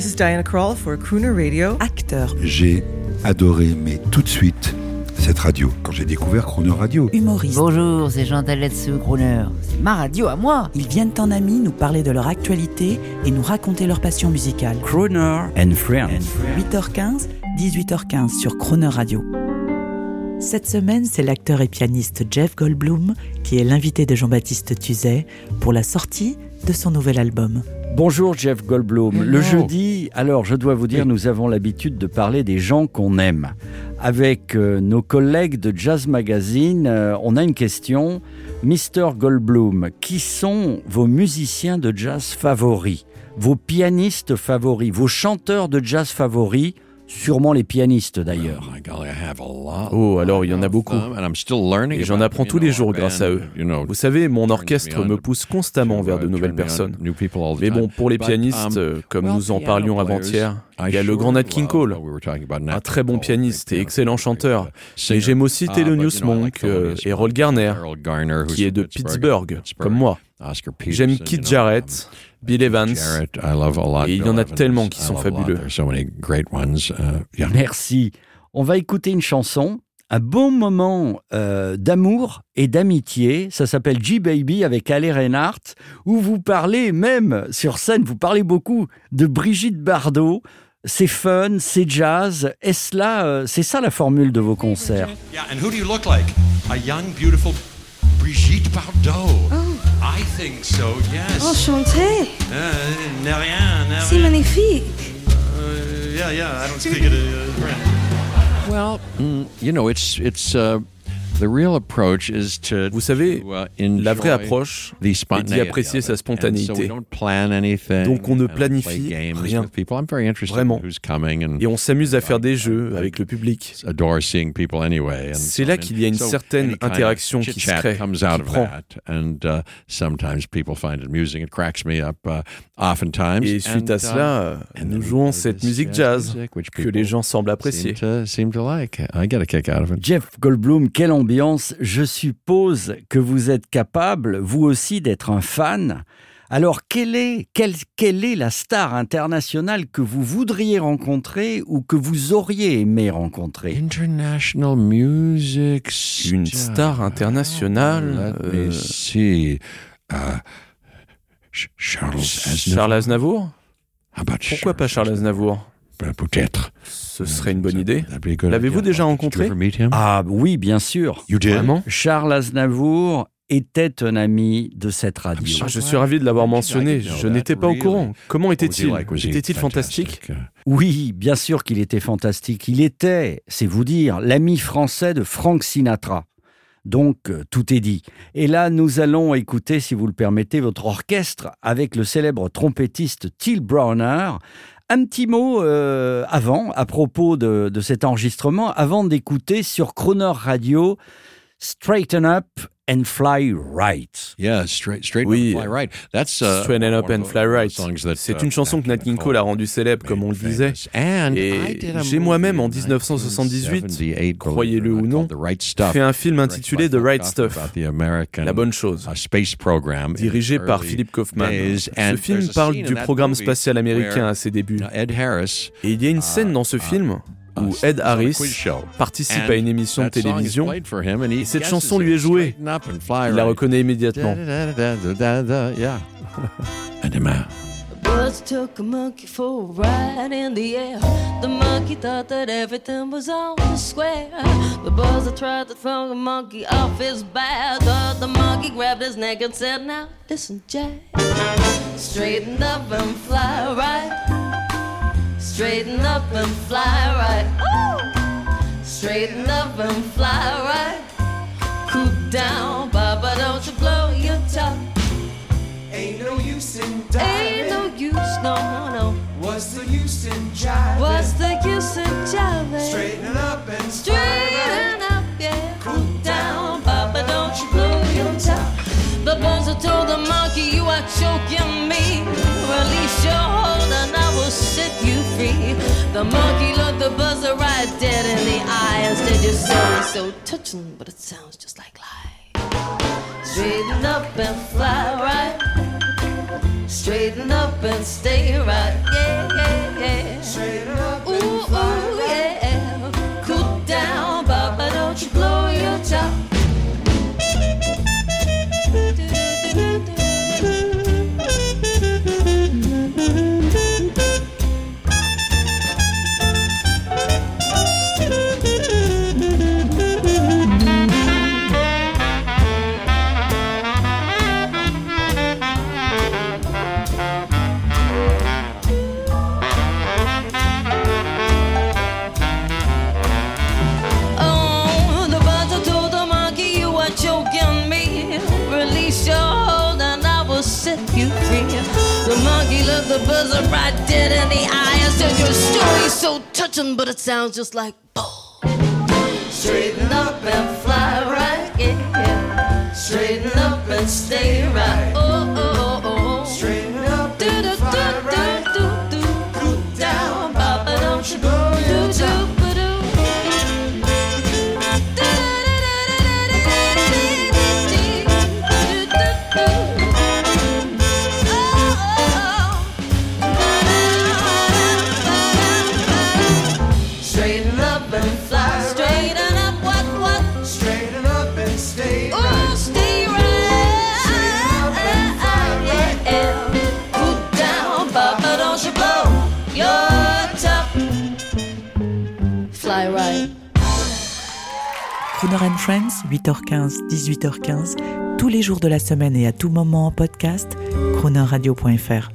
This is Diana Krall for Crooner Radio. Acteur, J'ai adoré, mais tout de suite, cette radio. Quand j'ai découvert Chrono Radio, humoriste. Bonjour, c'est Jean Taletsu, Crooner. C'est ma radio à moi. Ils viennent en amis nous parler de leur actualité et nous raconter leur passion musicale. Crooner and Friends. 8h15, 18h15 sur Croner Radio. Cette semaine, c'est l'acteur et pianiste Jeff Goldblum qui est l'invité de Jean-Baptiste Tuzet pour la sortie de son nouvel album. Bonjour Jeff Goldblum. Le jeudi, alors je dois vous dire, nous avons l'habitude de parler des gens qu'on aime. Avec euh, nos collègues de Jazz Magazine, euh, on a une question. Mr. Goldblum, qui sont vos musiciens de jazz favoris? Vos pianistes favoris? Vos chanteurs de jazz favoris? Sûrement les pianistes d'ailleurs. Oh, alors il y en a beaucoup. Et j'en apprends tous les jours grâce à eux. Vous savez, mon orchestre me pousse constamment vers de nouvelles personnes. Mais bon, pour les pianistes, euh, comme nous en parlions avant-hier, il y a le grand Nat King Cole, un très bon pianiste et excellent chanteur. Mais j'aime aussi Thelonious Monk euh, et Roll Garner, qui est de Pittsburgh, comme moi. J'aime Keith Jarrett, Bill Evans, et il y en a tellement qui sont fabuleux. Merci. On va écouter une chanson, un bon moment euh, d'amour et d'amitié. Ça s'appelle G-Baby avec Ale Reinhardt, où vous parlez même sur scène, vous parlez beaucoup de Brigitte Bardot. C'est fun, c'est jazz. Est-ce là, euh, c'est ça la formule de vos concerts? Yeah, and who do you look like? A young, beautiful Brigitte Bardot. I think so, yes. Enchanté, Uh, n'est rien, n'est c'est rien. magnifique. Uh, yeah, yeah, I don't speak it uh, Well, mm, you know, it's it's the real approach is to Vous savez, uh, la vraie enjoy approche the est d'y spontaneity apprécier sa it. And so we spontanéité. don't plan anything, Donc on ne planifie games rien. with people. I'm very interested Vraiment. in who's coming and Et on s'amuse à faire des jeux avec le public. adore seeing people anyway. and C'est so là qu'il y a une certaine interaction qui se crée, comes qui out of prend. that, and uh, sometimes people find it amusing. It cracks me up. Uh, oftentimes. Et suite And, à cela, and nous then we jouons play cette this musique jazz que people les gens semblent seem apprécier. to, seem to like. I get a kick out of it. Jeff Goldblum, quelle ambiance Je suppose que vous êtes capable, vous aussi, d'être un fan. Alors, quelle est, quelle, quelle est la star internationale que vous voudriez rencontrer ou que vous auriez aimé rencontrer? International music. Une star internationale, Let me euh, see. Uh, Ch- Charles Aznavour. Charles Aznavour How about Pourquoi pas Charles Aznavour? Ben, Peut-être. Ce serait une bonne idée. L'avez-vous déjà rencontré? Ah oui, bien sûr. Vraiment Charles Aznavour était un ami de cette radio. Ah, Je suis ravi de l'avoir mentionné. Je n'étais pas au courant. Comment était-il? Était-il fantastique? Oui, bien sûr qu'il était fantastique. Il était, c'est vous dire, l'ami français de Frank Sinatra. Donc, euh, tout est dit. Et là, nous allons écouter, si vous le permettez, votre orchestre avec le célèbre trompettiste Till Browner. Un petit mot euh, avant, à propos de, de cet enregistrement, avant d'écouter sur Croner Radio Straighten Up and Fly Right. Yeah, straight, straight Oui. up, fly right. That's uh, Straighten Up and Fly Right. C'est uh, une chanson que Nat King Cole a rendue célèbre, comme on le disait. And Et j'ai moi-même, en movie in 1978, 1978, croyez-le ou non, Right Stuff, fait un film intitulé The Right Philip Stuff, about the American, la bonne chose, uh, space program in dirigé par Philip Kaufman. days. Ce And film parle du programme spatial américain à ses débuts. uh, Ed Harris Et il y a une scène dans ce film où Ed Harris participe à une émission de télévision. et cette chanson lui est jouée. Il la reconnaît immédiatement. Buzz took a monkey for a ride in the air. The monkey thought that everything was on the square. The buzzer tried to throw the monkey off his back. But the monkey grabbed his neck and said, Now listen, Jack. Straighten up and fly right. Straighten up and fly right. Ooh! Straighten up and fly right. Cool down, Papa, don't you blow your top. Ain't no use in Ain't no use, no, no. What's the use in jiving? What's the use in jiving? Straighten up and Straighten up, yeah. Cool down, Papa, don't you blow your top. The buzzer told the monkey, You are choking me. You free. The monkey looked the buzzer right dead in the eye. Instead, your soul is so touching, but it sounds just like lie. Straighten up and fly right. Straighten up and stay right. Yeah, yeah, look the buzzer right dead in the eye. I said, Your story's so touching, but it sounds just like bull. Straighten up and fly right, yeah. Straighten up and stay right. Oh. Crooner and Friends, 8h15, 18h15, tous les jours de la semaine et à tout moment en podcast, croonerradio.fr.